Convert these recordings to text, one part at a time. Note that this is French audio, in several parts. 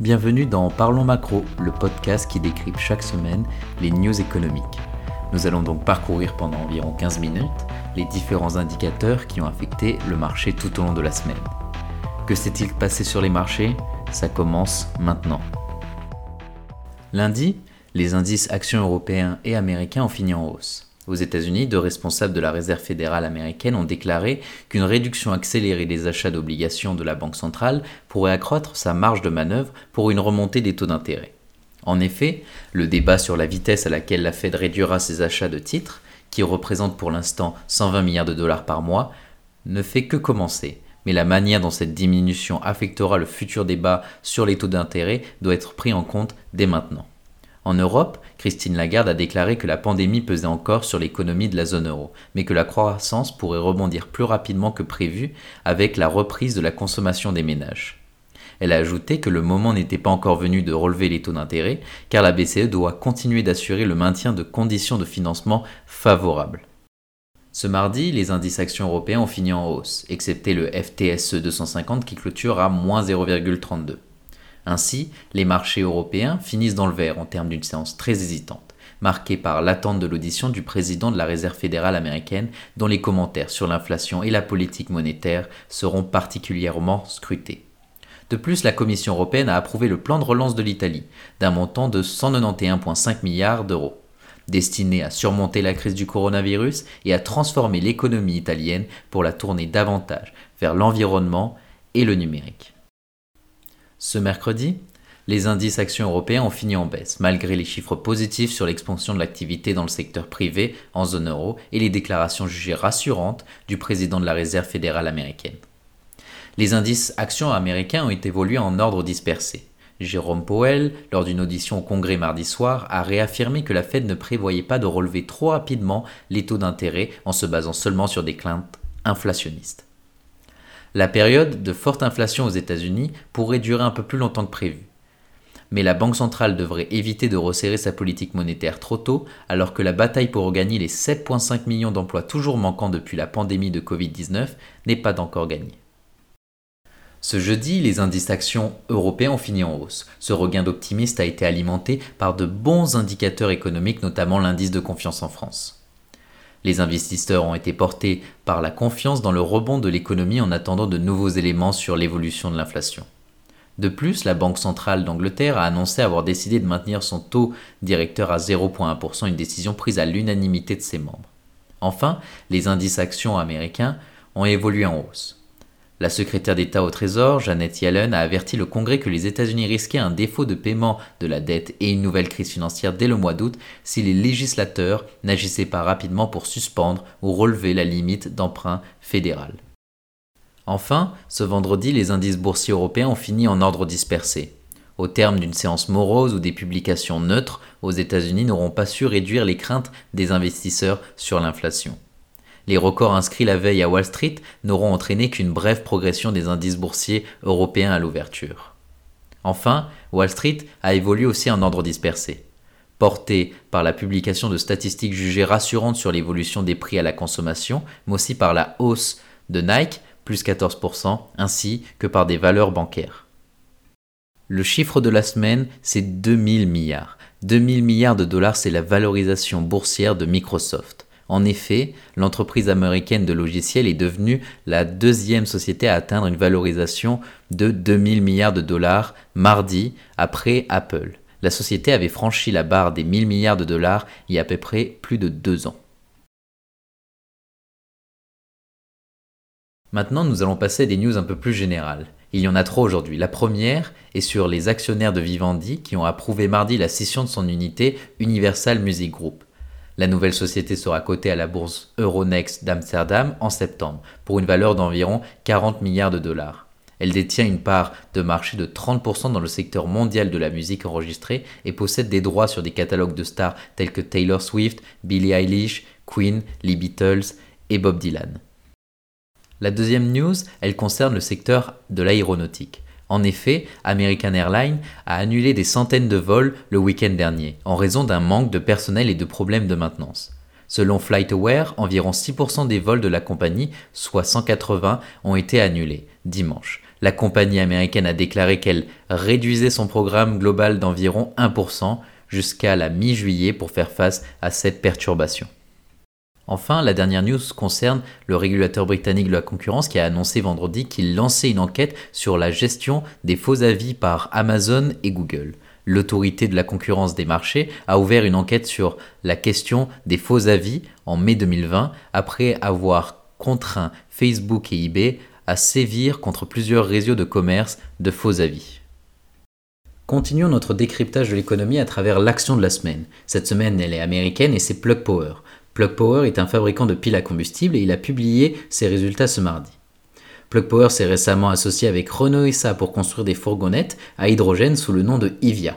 Bienvenue dans Parlons Macro, le podcast qui décrypte chaque semaine les news économiques. Nous allons donc parcourir pendant environ 15 minutes les différents indicateurs qui ont affecté le marché tout au long de la semaine. Que s'est-il passé sur les marchés? Ça commence maintenant. Lundi, les indices actions européens et américains ont fini en hausse. Aux États-Unis, deux responsables de la Réserve fédérale américaine ont déclaré qu'une réduction accélérée des achats d'obligations de la Banque centrale pourrait accroître sa marge de manœuvre pour une remontée des taux d'intérêt. En effet, le débat sur la vitesse à laquelle la Fed réduira ses achats de titres, qui représentent pour l'instant 120 milliards de dollars par mois, ne fait que commencer. Mais la manière dont cette diminution affectera le futur débat sur les taux d'intérêt doit être pris en compte dès maintenant. En Europe, Christine Lagarde a déclaré que la pandémie pesait encore sur l'économie de la zone euro, mais que la croissance pourrait rebondir plus rapidement que prévu avec la reprise de la consommation des ménages. Elle a ajouté que le moment n'était pas encore venu de relever les taux d'intérêt, car la BCE doit continuer d'assurer le maintien de conditions de financement favorables. Ce mardi, les indices actions européens ont fini en hausse, excepté le FTSE 250 qui clôture à moins 0,32. Ainsi, les marchés européens finissent dans le vert en termes d'une séance très hésitante, marquée par l'attente de l'audition du président de la Réserve fédérale américaine, dont les commentaires sur l'inflation et la politique monétaire seront particulièrement scrutés. De plus, la Commission européenne a approuvé le plan de relance de l'Italie, d'un montant de 191,5 milliards d'euros, destiné à surmonter la crise du coronavirus et à transformer l'économie italienne pour la tourner davantage vers l'environnement et le numérique. Ce mercredi, les indices actions européens ont fini en baisse, malgré les chiffres positifs sur l'expansion de l'activité dans le secteur privé en zone euro et les déclarations jugées rassurantes du président de la Réserve fédérale américaine. Les indices actions américains ont été évolués en ordre dispersé. Jérôme Powell, lors d'une audition au Congrès mardi soir, a réaffirmé que la Fed ne prévoyait pas de relever trop rapidement les taux d'intérêt en se basant seulement sur des craintes inflationnistes. La période de forte inflation aux États-Unis pourrait durer un peu plus longtemps que prévu. Mais la Banque centrale devrait éviter de resserrer sa politique monétaire trop tôt, alors que la bataille pour regagner les 7,5 millions d'emplois toujours manquants depuis la pandémie de Covid-19 n'est pas encore gagnée. Ce jeudi, les indices actions européens ont fini en hausse. Ce regain d'optimisme a été alimenté par de bons indicateurs économiques, notamment l'indice de confiance en France. Les investisseurs ont été portés par la confiance dans le rebond de l'économie en attendant de nouveaux éléments sur l'évolution de l'inflation. De plus, la Banque centrale d'Angleterre a annoncé avoir décidé de maintenir son taux directeur à 0,1%, une décision prise à l'unanimité de ses membres. Enfin, les indices actions américains ont évolué en hausse. La secrétaire d'État au Trésor, Janet Yellen, a averti le Congrès que les États-Unis risquaient un défaut de paiement de la dette et une nouvelle crise financière dès le mois d'août si les législateurs n'agissaient pas rapidement pour suspendre ou relever la limite d'emprunt fédéral. Enfin, ce vendredi, les indices boursiers européens ont fini en ordre dispersé. Au terme d'une séance morose où des publications neutres aux États-Unis n'auront pas su réduire les craintes des investisseurs sur l'inflation. Les records inscrits la veille à Wall Street n'auront entraîné qu'une brève progression des indices boursiers européens à l'ouverture. Enfin, Wall Street a évolué aussi en ordre dispersé. Porté par la publication de statistiques jugées rassurantes sur l'évolution des prix à la consommation, mais aussi par la hausse de Nike, plus 14%, ainsi que par des valeurs bancaires. Le chiffre de la semaine, c'est 2000 milliards. 2000 milliards de dollars, c'est la valorisation boursière de Microsoft. En effet, l'entreprise américaine de logiciels est devenue la deuxième société à atteindre une valorisation de 2000 milliards de dollars mardi après Apple. La société avait franchi la barre des 1000 milliards de dollars il y a à peu près plus de deux ans. Maintenant, nous allons passer à des news un peu plus générales. Il y en a trois aujourd'hui. La première est sur les actionnaires de Vivendi qui ont approuvé mardi la scission de son unité Universal Music Group. La nouvelle société sera cotée à la bourse Euronext d'Amsterdam en septembre pour une valeur d'environ 40 milliards de dollars. Elle détient une part de marché de 30% dans le secteur mondial de la musique enregistrée et possède des droits sur des catalogues de stars tels que Taylor Swift, Billie Eilish, Queen, les Beatles et Bob Dylan. La deuxième news, elle concerne le secteur de l'aéronautique. En effet, American Airlines a annulé des centaines de vols le week-end dernier, en raison d'un manque de personnel et de problèmes de maintenance. Selon FlightAware, environ 6% des vols de la compagnie, soit 180, ont été annulés dimanche. La compagnie américaine a déclaré qu'elle réduisait son programme global d'environ 1% jusqu'à la mi-juillet pour faire face à cette perturbation. Enfin, la dernière news concerne le régulateur britannique de la concurrence qui a annoncé vendredi qu'il lançait une enquête sur la gestion des faux avis par Amazon et Google. L'autorité de la concurrence des marchés a ouvert une enquête sur la question des faux avis en mai 2020 après avoir contraint Facebook et eBay à sévir contre plusieurs réseaux de commerce de faux avis. Continuons notre décryptage de l'économie à travers l'action de la semaine. Cette semaine, elle est américaine et c'est Plug Power. Plug Power est un fabricant de piles à combustible et il a publié ses résultats ce mardi. Plug Power s'est récemment associé avec Renault SA pour construire des fourgonnettes à hydrogène sous le nom de Ivia.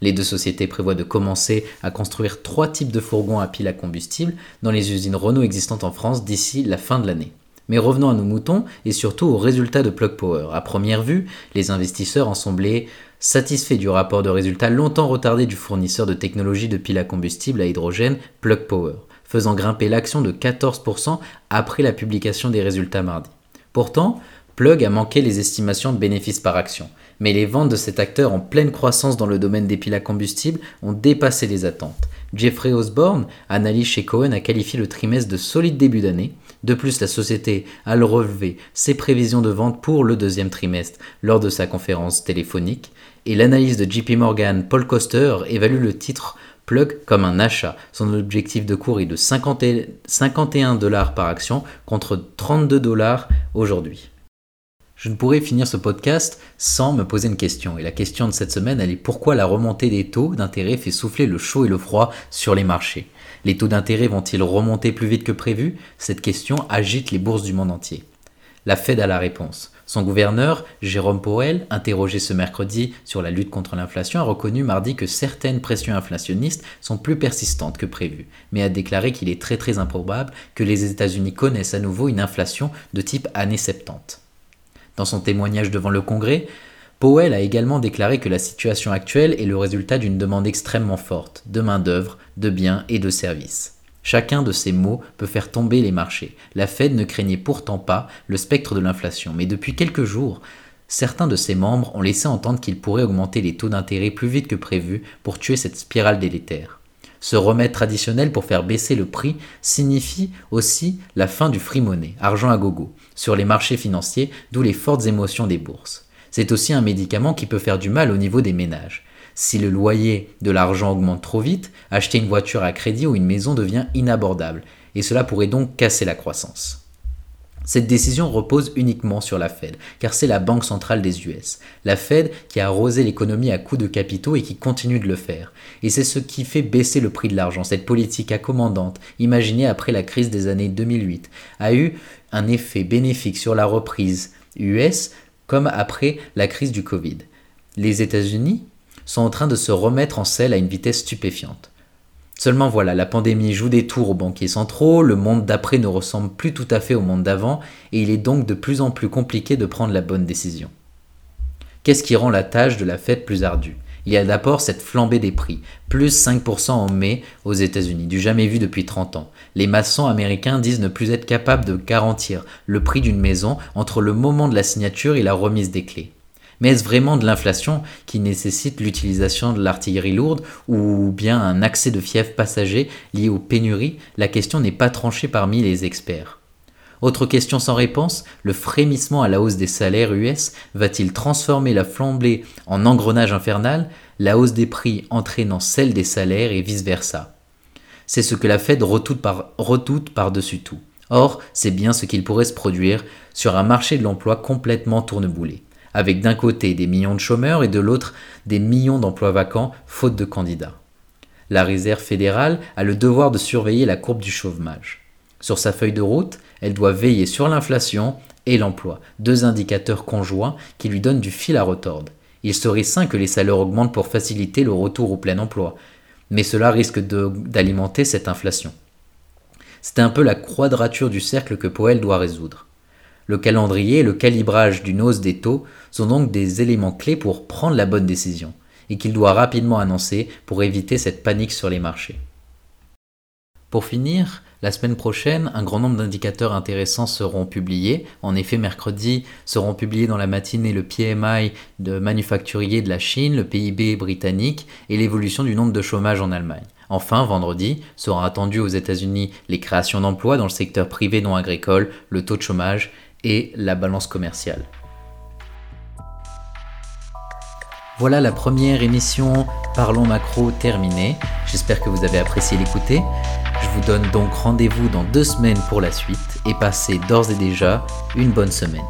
Les deux sociétés prévoient de commencer à construire trois types de fourgons à piles à combustible dans les usines Renault existantes en France d'ici la fin de l'année. Mais revenons à nos moutons et surtout aux résultats de Plug Power. À première vue, les investisseurs en semblaient satisfaits du rapport de résultats longtemps retardé du fournisseur de technologie de piles à combustible à hydrogène Plug Power faisant grimper l'action de 14% après la publication des résultats mardi. Pourtant, Plug a manqué les estimations de bénéfices par action, mais les ventes de cet acteur en pleine croissance dans le domaine des piles à combustible ont dépassé les attentes. Jeffrey Osborne, analyste chez Cohen, a qualifié le trimestre de solide début d'année. De plus, la société a relevé ses prévisions de vente pour le deuxième trimestre lors de sa conférence téléphonique. Et l'analyse de JP Morgan, Paul Coster, évalue le titre Plug comme un achat. Son objectif de cours est de 51 dollars par action contre 32 dollars aujourd'hui. Je ne pourrais finir ce podcast sans me poser une question. Et la question de cette semaine, elle est pourquoi la remontée des taux d'intérêt fait souffler le chaud et le froid sur les marchés? Les taux d'intérêt vont-ils remonter plus vite que prévu? Cette question agite les bourses du monde entier. La Fed a la réponse. Son gouverneur, Jérôme Powell, interrogé ce mercredi sur la lutte contre l'inflation, a reconnu mardi que certaines pressions inflationnistes sont plus persistantes que prévu, mais a déclaré qu'il est très très improbable que les États-Unis connaissent à nouveau une inflation de type années 70. Dans son témoignage devant le Congrès, Powell a également déclaré que la situation actuelle est le résultat d'une demande extrêmement forte de main-d'œuvre, de biens et de services. Chacun de ces mots peut faire tomber les marchés. La Fed ne craignait pourtant pas le spectre de l'inflation, mais depuis quelques jours, certains de ses membres ont laissé entendre qu'ils pourraient augmenter les taux d'intérêt plus vite que prévu pour tuer cette spirale délétère. Ce remède traditionnel pour faire baisser le prix signifie aussi la fin du free money, argent à gogo, sur les marchés financiers, d'où les fortes émotions des bourses. C'est aussi un médicament qui peut faire du mal au niveau des ménages. Si le loyer de l'argent augmente trop vite, acheter une voiture à crédit ou une maison devient inabordable, et cela pourrait donc casser la croissance. Cette décision repose uniquement sur la Fed, car c'est la banque centrale des US. La Fed qui a arrosé l'économie à coups de capitaux et qui continue de le faire. Et c'est ce qui fait baisser le prix de l'argent. Cette politique accommodante, imaginée après la crise des années 2008, a eu un effet bénéfique sur la reprise US comme après la crise du Covid. Les États-Unis sont en train de se remettre en selle à une vitesse stupéfiante. Seulement voilà, la pandémie joue des tours aux banquiers centraux, le monde d'après ne ressemble plus tout à fait au monde d'avant, et il est donc de plus en plus compliqué de prendre la bonne décision. Qu'est-ce qui rend la tâche de la fête plus ardue? Il y a d'abord cette flambée des prix, plus 5% en mai aux États-Unis, du jamais vu depuis 30 ans. Les maçons américains disent ne plus être capables de garantir le prix d'une maison entre le moment de la signature et la remise des clés. Mais est-ce vraiment de l'inflation qui nécessite l'utilisation de l'artillerie lourde ou bien un accès de fièvre passager lié aux pénuries? La question n'est pas tranchée parmi les experts. Autre question sans réponse, le frémissement à la hausse des salaires US va-t-il transformer la flambée en engrenage infernal, la hausse des prix entraînant celle des salaires et vice-versa C'est ce que la Fed redoute par-dessus tout. Or, c'est bien ce qu'il pourrait se produire sur un marché de l'emploi complètement tourneboulé avec d'un côté des millions de chômeurs et de l'autre des millions d'emplois vacants faute de candidats. La Réserve fédérale a le devoir de surveiller la courbe du chômage. Sur sa feuille de route, elle doit veiller sur l'inflation et l'emploi, deux indicateurs conjoints qui lui donnent du fil à retordre. Il serait sain que les salaires augmentent pour faciliter le retour au plein emploi, mais cela risque d'alimenter cette inflation. C'est un peu la quadrature du cercle que Powell doit résoudre. Le calendrier et le calibrage d'une hausse des taux sont donc des éléments clés pour prendre la bonne décision, et qu'il doit rapidement annoncer pour éviter cette panique sur les marchés. Pour finir, la semaine prochaine, un grand nombre d'indicateurs intéressants seront publiés. En effet, mercredi seront publiés dans la matinée le PMI de manufacturier de la Chine, le PIB britannique et l'évolution du nombre de chômage en Allemagne. Enfin, vendredi, sera attendu aux États-Unis les créations d'emplois dans le secteur privé non agricole, le taux de chômage et la balance commerciale. Voilà la première émission Parlons Macro terminée. J'espère que vous avez apprécié l'écouter. Je vous donne donc rendez-vous dans deux semaines pour la suite et passez d'ores et déjà une bonne semaine.